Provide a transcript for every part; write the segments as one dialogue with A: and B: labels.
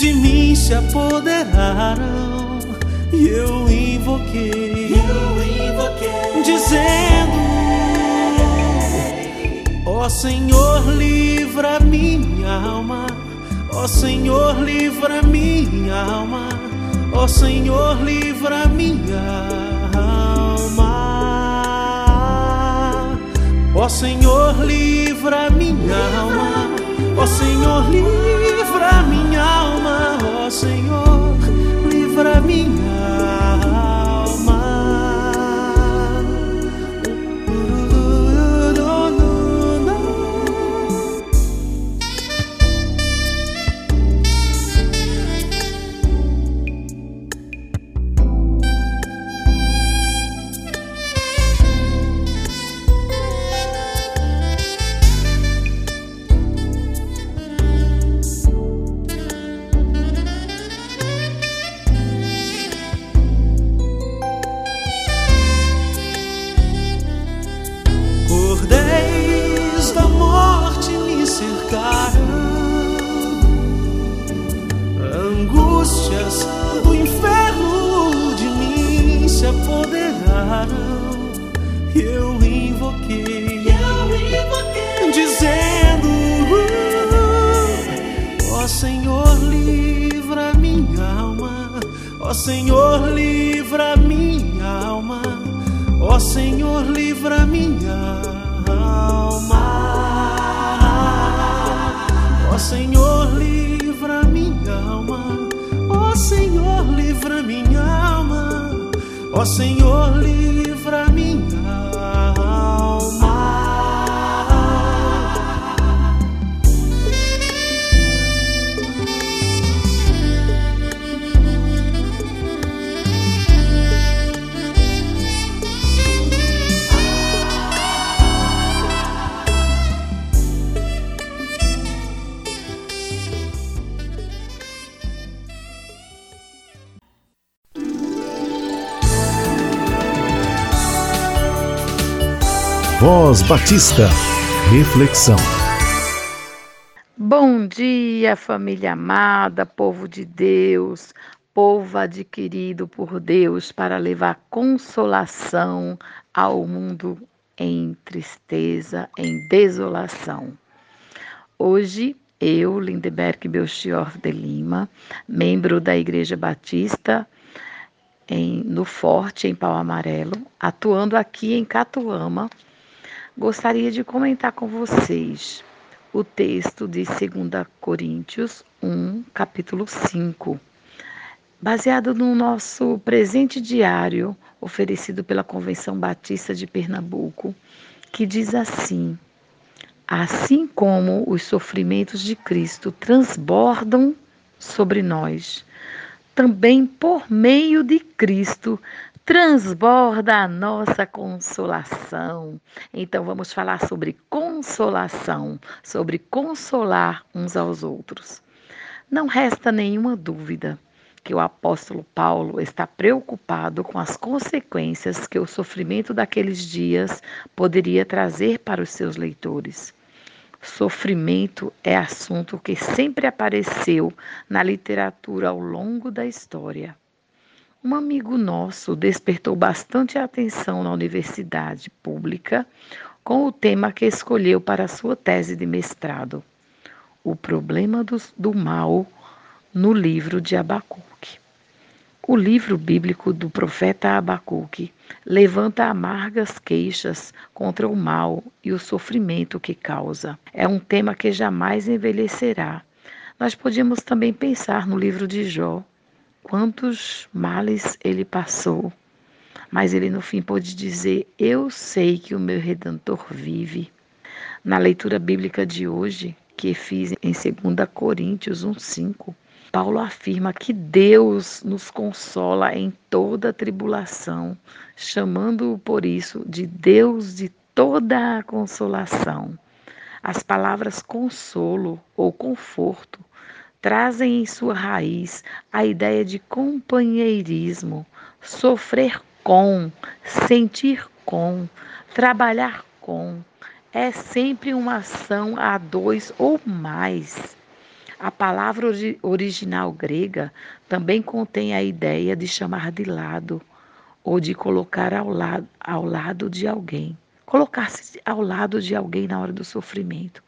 A: De mim se apoderaram e eu invoquei, dizendo: Ó
B: Senhor, livra minha alma. Ó Senhor, livra minha alma. Ó Senhor, livra minha alma. Ó Senhor, livra minha alma. Ó Senhor, livra Senhor, livra minha
C: Voz Batista. Reflexão.
D: Bom dia, família amada, povo de Deus, povo adquirido por Deus para levar consolação ao mundo em tristeza, em desolação. Hoje, eu, Lindeberg Belchior de Lima, membro da Igreja Batista em, no Forte, em Pau Amarelo, atuando aqui em Catuama, gostaria de comentar com vocês o texto de 2 Coríntios 1, capítulo 5, baseado no nosso presente diário oferecido pela Convenção Batista de Pernambuco, que diz assim: Assim como os sofrimentos de Cristo transbordam sobre nós, também por meio de Cristo transborda a nossa consolação. Então vamos falar sobre consolação, sobre consolar uns aos outros. Não resta nenhuma dúvida que o apóstolo Paulo está preocupado com as consequências que o sofrimento daqueles dias poderia trazer para os seus leitores. Sofrimento é assunto que sempre apareceu na literatura ao longo da história. Um amigo nosso despertou bastante atenção na universidade pública com o tema que escolheu para sua tese de mestrado: O problema do, do mal no livro de Abacuque. O livro bíblico do profeta Abacuque levanta amargas queixas contra o mal e o sofrimento que causa. É um tema que jamais envelhecerá. Nós podíamos também pensar no livro de Jó, quantos males ele passou, mas ele no fim pôde dizer: Eu sei que o meu redentor vive. Na leitura bíblica de hoje, que fiz em 2 Coríntios 1,5, Paulo afirma que Deus nos consola em toda tribulação, chamando-o por isso de Deus de toda a consolação. As palavras consolo ou conforto trazem em sua raiz a ideia de companheirismo, sofrer com, sentir com, trabalhar com. É sempre uma ação a dois ou mais. A palavra original grega também contém a ideia de chamar de lado ou de colocar ao lado, ao lado de alguém, colocar-se ao lado de alguém na hora do sofrimento.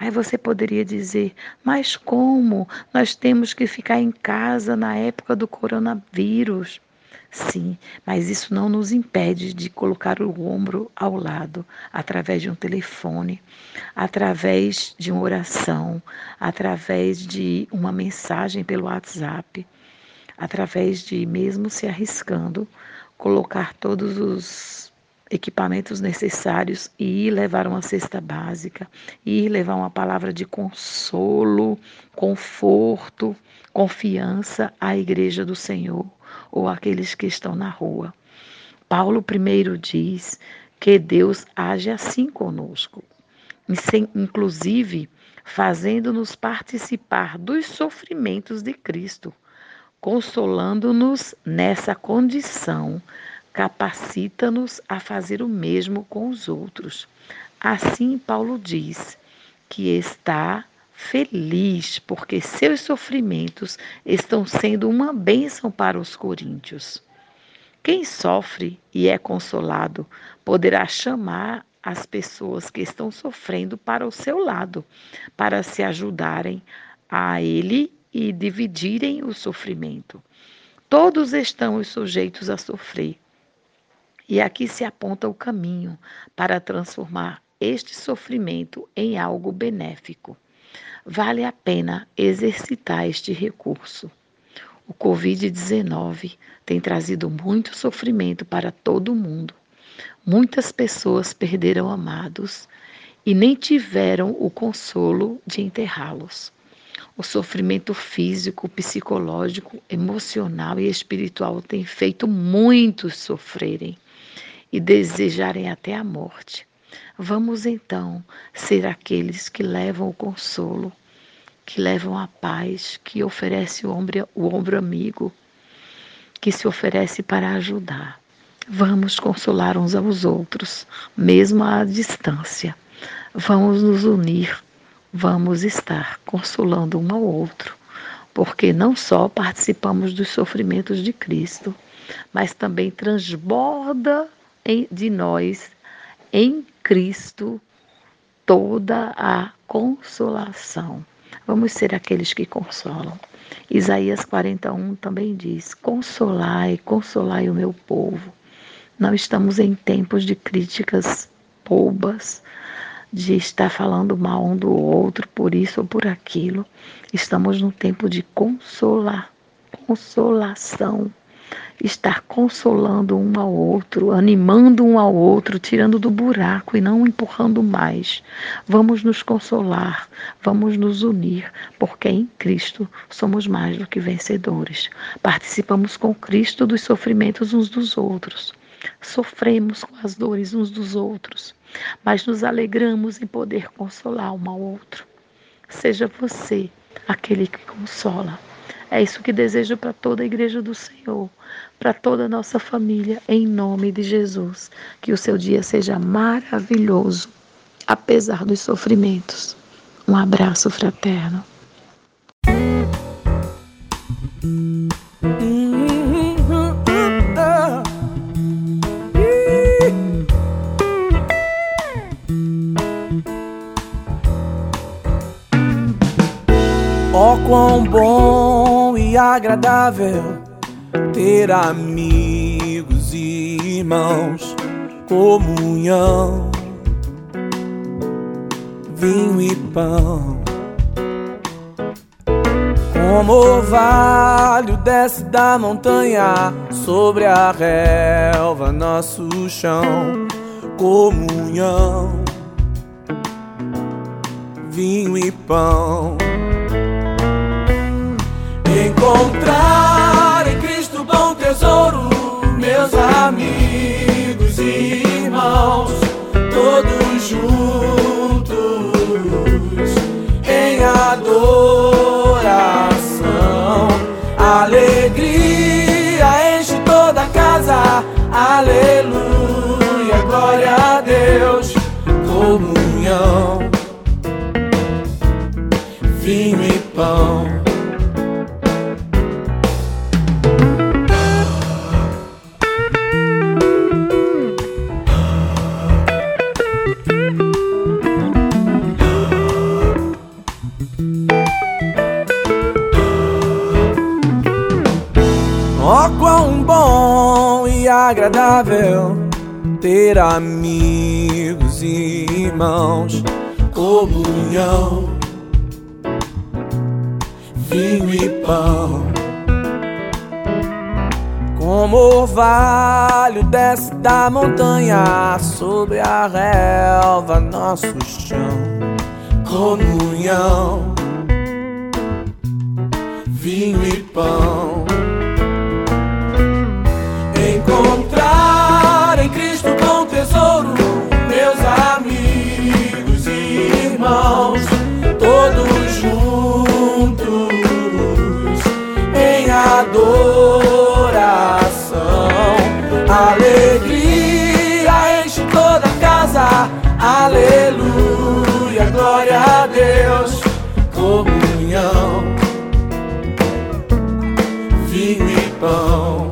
D: Aí você poderia dizer, mas como? Nós temos que ficar em casa na época do coronavírus. Sim, mas isso não nos impede de colocar o ombro ao lado, através de um telefone, através de uma oração, através de uma mensagem pelo WhatsApp, através de, mesmo se arriscando, colocar todos os equipamentos necessários e ir levar uma cesta básica, ir levar uma palavra de consolo, conforto, confiança à igreja do Senhor ou àqueles que estão na rua. Paulo primeiro diz que Deus age assim conosco, inclusive fazendo-nos participar dos sofrimentos de Cristo, consolando-nos nessa condição, capacita-nos a fazer o mesmo com os outros. Assim, Paulo diz que está feliz porque seus sofrimentos estão sendo uma bênção para os coríntios. Quem sofre e é consolado poderá chamar as pessoas que estão sofrendo para o seu lado, para se ajudarem a ele e dividirem o sofrimento. Todos estamos sujeitos a sofrer. E aqui se aponta o caminho para transformar este sofrimento em algo benéfico vale a pena exercitar este recurso. O Covid-19 tem trazido muito sofrimento para todo mundo. Muitas pessoas perderam amados e nem tiveram o consolo de enterrá-los. O sofrimento físico, psicológico, emocional e espiritual tem feito muitos sofrerem e desejarem até a morte. Vamos então ser aqueles que levam o consolo, que levam a paz, que oferece o ombro, o ombro amigo, que se oferece para ajudar. Vamos consolar uns aos outros, mesmo à distância. Vamos nos unir, vamos estar consolando um ao outro, porque não só participamos dos sofrimentos de Cristo, mas também transborda de nós em Cristo toda a consolação. Vamos ser aqueles que consolam. Isaías 41 também diz: Consolai, consolai o meu povo. Não estamos em tempos de críticas bobas, de estar falando mal um do outro por isso ou por aquilo. Estamos no tempo de consolar, consolação estar consolando um ao outro, animando um ao outro, tirando do buraco e não empurrando mais. Vamos nos consolar, vamos nos unir, porque em Cristo somos mais do que vencedores. Participamos com Cristo dos sofrimentos uns dos outros. Sofremos com as dores uns dos outros, mas nos alegramos em poder consolar um ao outro. Seja você aquele que consola. É isso que desejo para toda a igreja do Senhor para toda a nossa família, em nome de Jesus. Que o seu dia seja maravilhoso, apesar dos sofrimentos. Um abraço fraterno.
E: Oh, quão bom e agradável ter amigos e irmãos, comunhão, vinho e pão. Como orvalho desce da montanha sobre a relva, nosso chão, comunhão, vinho e pão. Encontrar em Cristo bom tesouro, meus amigos e irmãos,
B: da montanha sobre a relva, nosso chão, comunhão, vinho e pão. Encontrar em Cristo com tesouro, meus amigos e irmãos, aleluia, glória a Deus, comunhão, vinho e pão.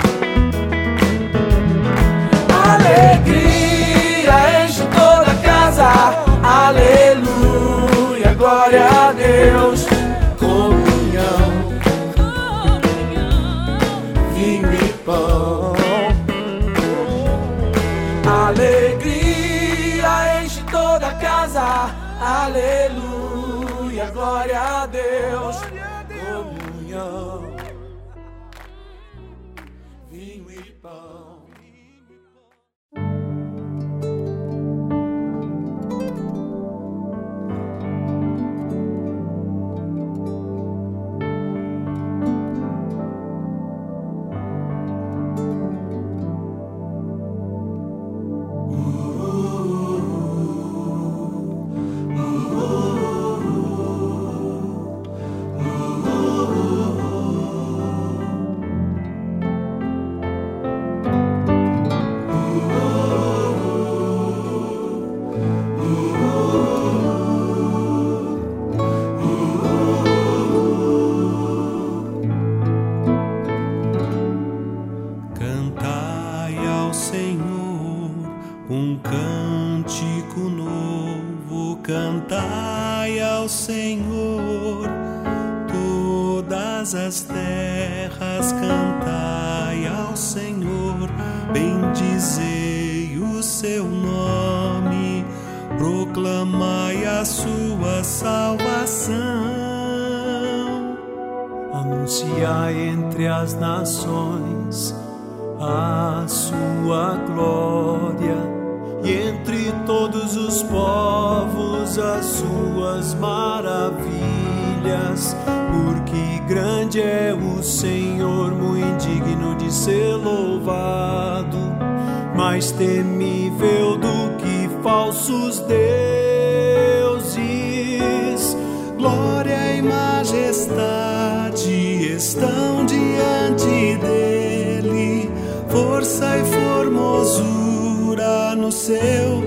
B: Alegria enche toda casa, aleluia, glória a Deus, comunhão, vinho e pão. Enche casa, aleluia, glória a Deus,
F: um cântico novo, cantai ao Senhor. Todas as terras, cantai ao Senhor, bendizei o seu nome, proclamai a sua salvação.
B: Anunciai entre as nações a sua glória, os povos as suas maravilhas, porque grande é o Senhor, muito digno de ser louvado, mais temível do que falsos deuses.
F: Glória e majestade estão diante dele, força e formosura no seu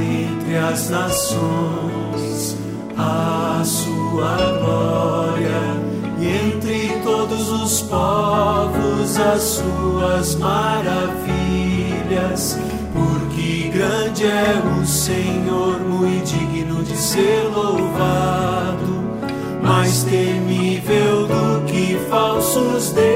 B: Entre as nações a sua glória, e entre todos os povos as suas maravilhas, porque grande é o Senhor, muito digno de ser louvado, mais temível do que falsos deuses.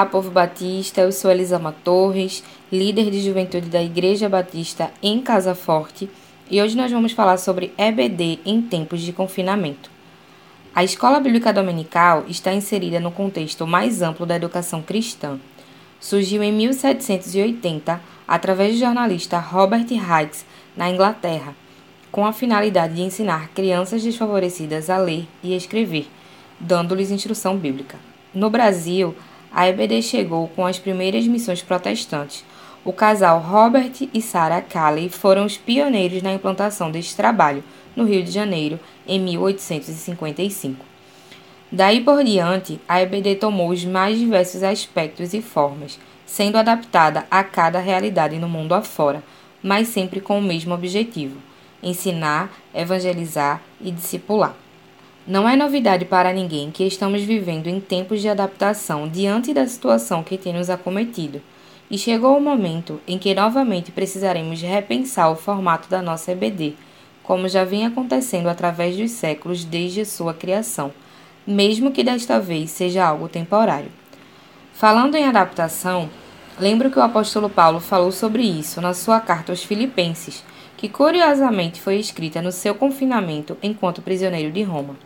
G: Olá, povo batista. Eu sou Elisama Torres, líder de juventude da Igreja Batista em Casa Forte, e hoje nós vamos falar sobre EBD em tempos de confinamento. A Escola Bíblica Dominical está inserida no contexto mais amplo da educação cristã. Surgiu em 1780 através do jornalista Robert Hikes, na Inglaterra, com a finalidade de ensinar crianças desfavorecidas a ler e escrever, dando-lhes instrução bíblica. No Brasil, a EBD chegou com as primeiras missões protestantes. O casal Robert e Sarah Calley foram os pioneiros na implantação deste trabalho no Rio de Janeiro em 1855. Daí por diante, a EBD tomou os mais diversos aspectos e formas, sendo adaptada a cada realidade no mundo afora, mas sempre com o mesmo objetivo: ensinar, evangelizar e discipular. Não é novidade para ninguém que estamos vivendo em tempos de adaptação diante da situação que tem nos acometido, e chegou o momento em que novamente precisaremos repensar o formato da nossa EBD, como já vem acontecendo através dos séculos desde sua criação, mesmo que desta vez seja algo temporário. Falando em adaptação, lembro que o apóstolo Paulo falou sobre isso na sua carta aos Filipenses, que curiosamente foi escrita no seu confinamento enquanto prisioneiro de Roma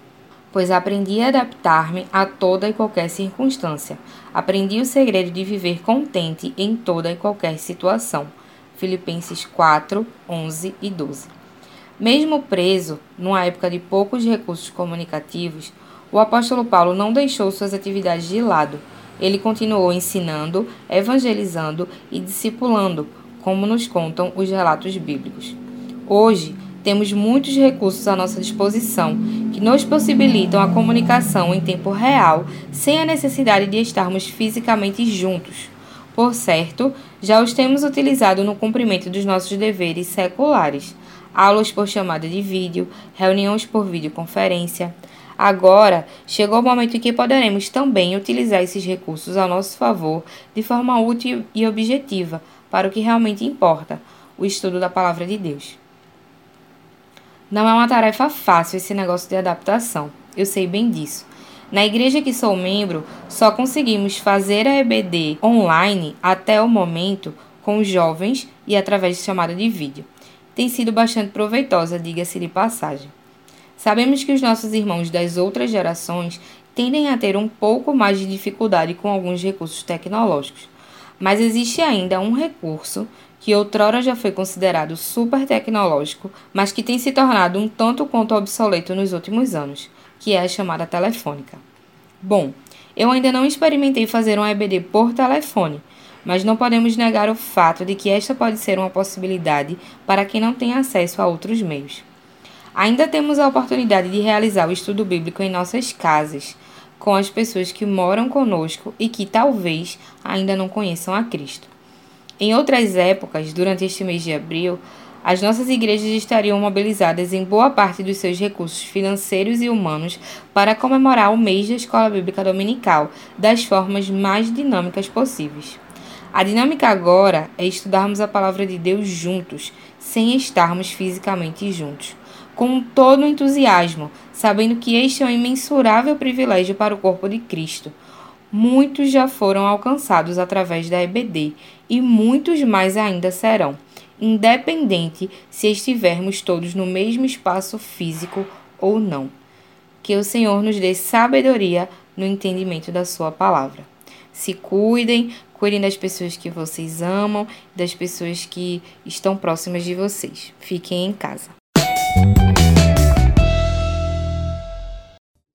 G: pois aprendi a adaptar-me a toda e qualquer circunstância. Aprendi o segredo de viver contente em toda e qualquer situação. Filipenses 4, 11 e 12. Mesmo preso, numa época de poucos recursos comunicativos, o apóstolo Paulo não deixou suas atividades de lado. Ele continuou ensinando, evangelizando e discipulando, como nos contam os relatos bíblicos. Hoje, temos muitos recursos à nossa disposição que nos possibilitam a comunicação em tempo real sem a necessidade de estarmos fisicamente juntos. Por certo, já os temos utilizado no cumprimento dos nossos deveres seculares, aulas por chamada de vídeo, reuniões por videoconferência. Agora, chegou o momento em que poderemos também utilizar esses recursos a nosso favor de forma útil e objetiva para o que realmente importa, o estudo da palavra de Deus. Não é uma tarefa fácil esse negócio de adaptação, eu sei bem disso. Na igreja que sou membro, só conseguimos fazer a EBD online até o momento com jovens e através de chamada de vídeo. Tem sido bastante proveitosa, diga-se de passagem. Sabemos que os nossos irmãos das outras gerações tendem a ter um pouco mais de dificuldade com alguns recursos tecnológicos, mas existe ainda um recurso que outrora já foi considerado super tecnológico, mas que tem se tornado um tanto quanto obsoleto nos últimos anos, que é a chamada telefônica. Bom, eu ainda não experimentei fazer um EBD por telefone, mas não podemos negar o fato de que esta pode ser uma possibilidade para quem não tem acesso a outros meios. Ainda temos a oportunidade de realizar o estudo bíblico em nossas casas, com as pessoas que moram conosco e que talvez ainda não conheçam a Cristo. Em outras épocas, durante este mês de abril, as nossas igrejas estariam mobilizadas em boa parte dos seus recursos financeiros e humanos para comemorar o mês da Escola Bíblica Dominical das formas mais dinâmicas possíveis. A dinâmica agora é estudarmos a palavra de Deus juntos, sem estarmos fisicamente juntos, com todo o entusiasmo, sabendo que este é um imensurável privilégio para o corpo de Cristo muitos já foram alcançados através da EBD e muitos mais ainda serão, independente se estivermos todos no mesmo espaço físico ou não. Que o Senhor nos dê sabedoria no entendimento da Sua palavra. Se cuidem, cuidem das pessoas que vocês amam, das pessoas que estão próximas de vocês. Fiquem em casa.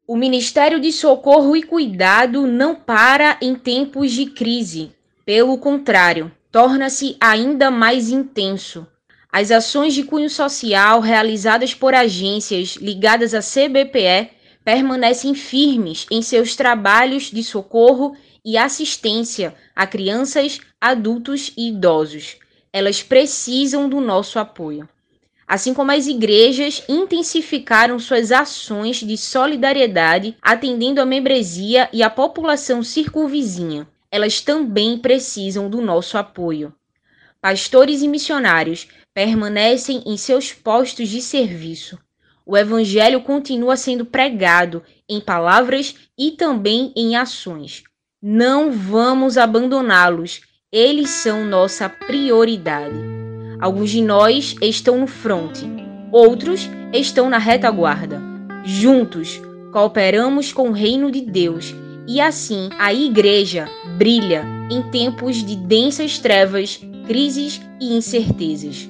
H: O Ministério de Socorro e Cuidado não para em tempos de crise. Pelo contrário, torna-se ainda mais intenso. As ações de cunho social realizadas por agências ligadas à CBPE permanecem firmes em seus trabalhos de socorro e assistência a crianças, adultos e idosos. Elas precisam do nosso apoio. Assim como as igrejas intensificaram suas ações de solidariedade atendendo a membresia e a população circunvizinha, elas também precisam do nosso apoio. Pastores e missionários permanecem em seus postos de serviço. O Evangelho continua sendo pregado em palavras e também em ações. Não vamos abandoná-los, eles são nossa prioridade. Alguns de nós estão no fronte, outros estão na retaguarda. Juntos, cooperamos com o reino de Deus e assim a igreja brilha em tempos de densas trevas, crises e incertezas.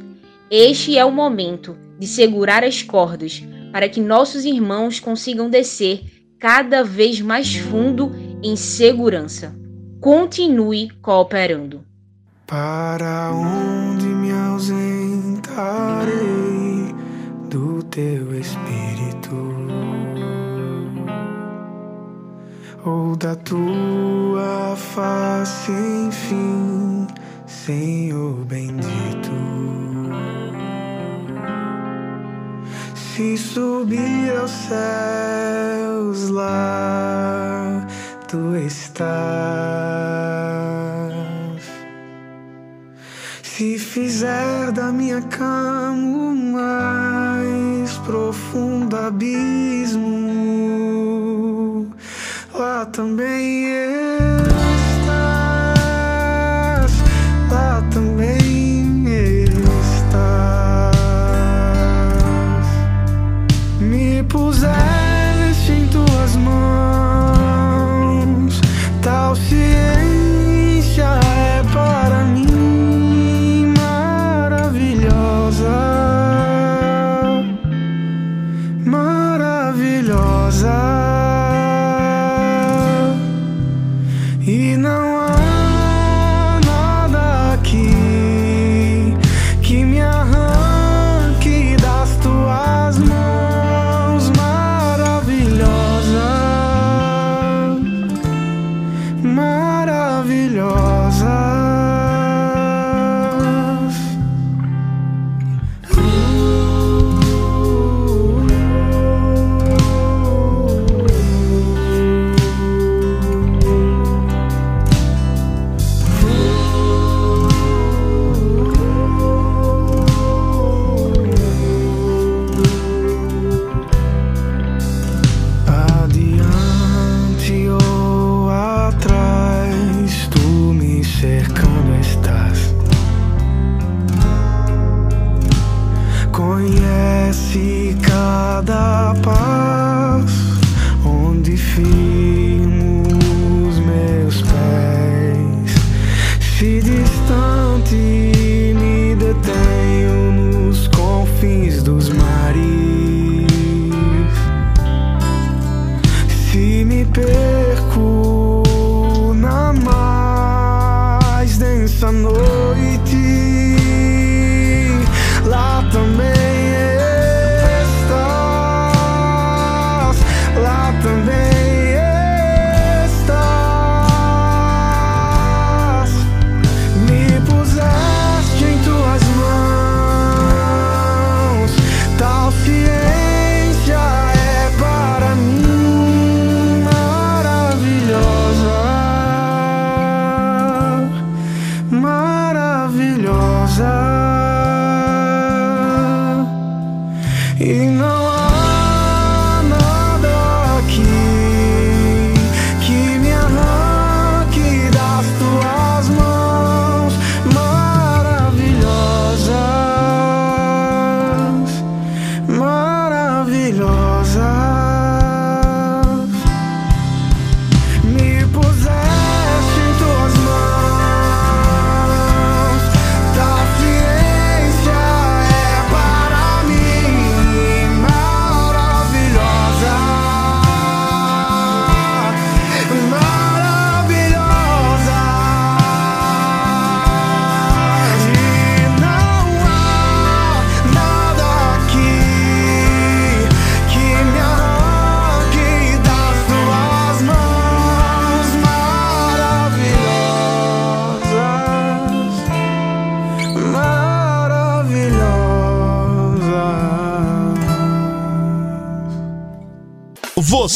H: Este é o momento de segurar as cordas para que nossos irmãos consigam descer cada vez mais fundo em segurança. Continue cooperando.
I: Para onde me ausentarei do teu espírito? Ou da tua face, enfim, Senhor bendito. Se subir aos céus, lá tu estás. Se fizer da minha cama o mais profundo abismo, também estás,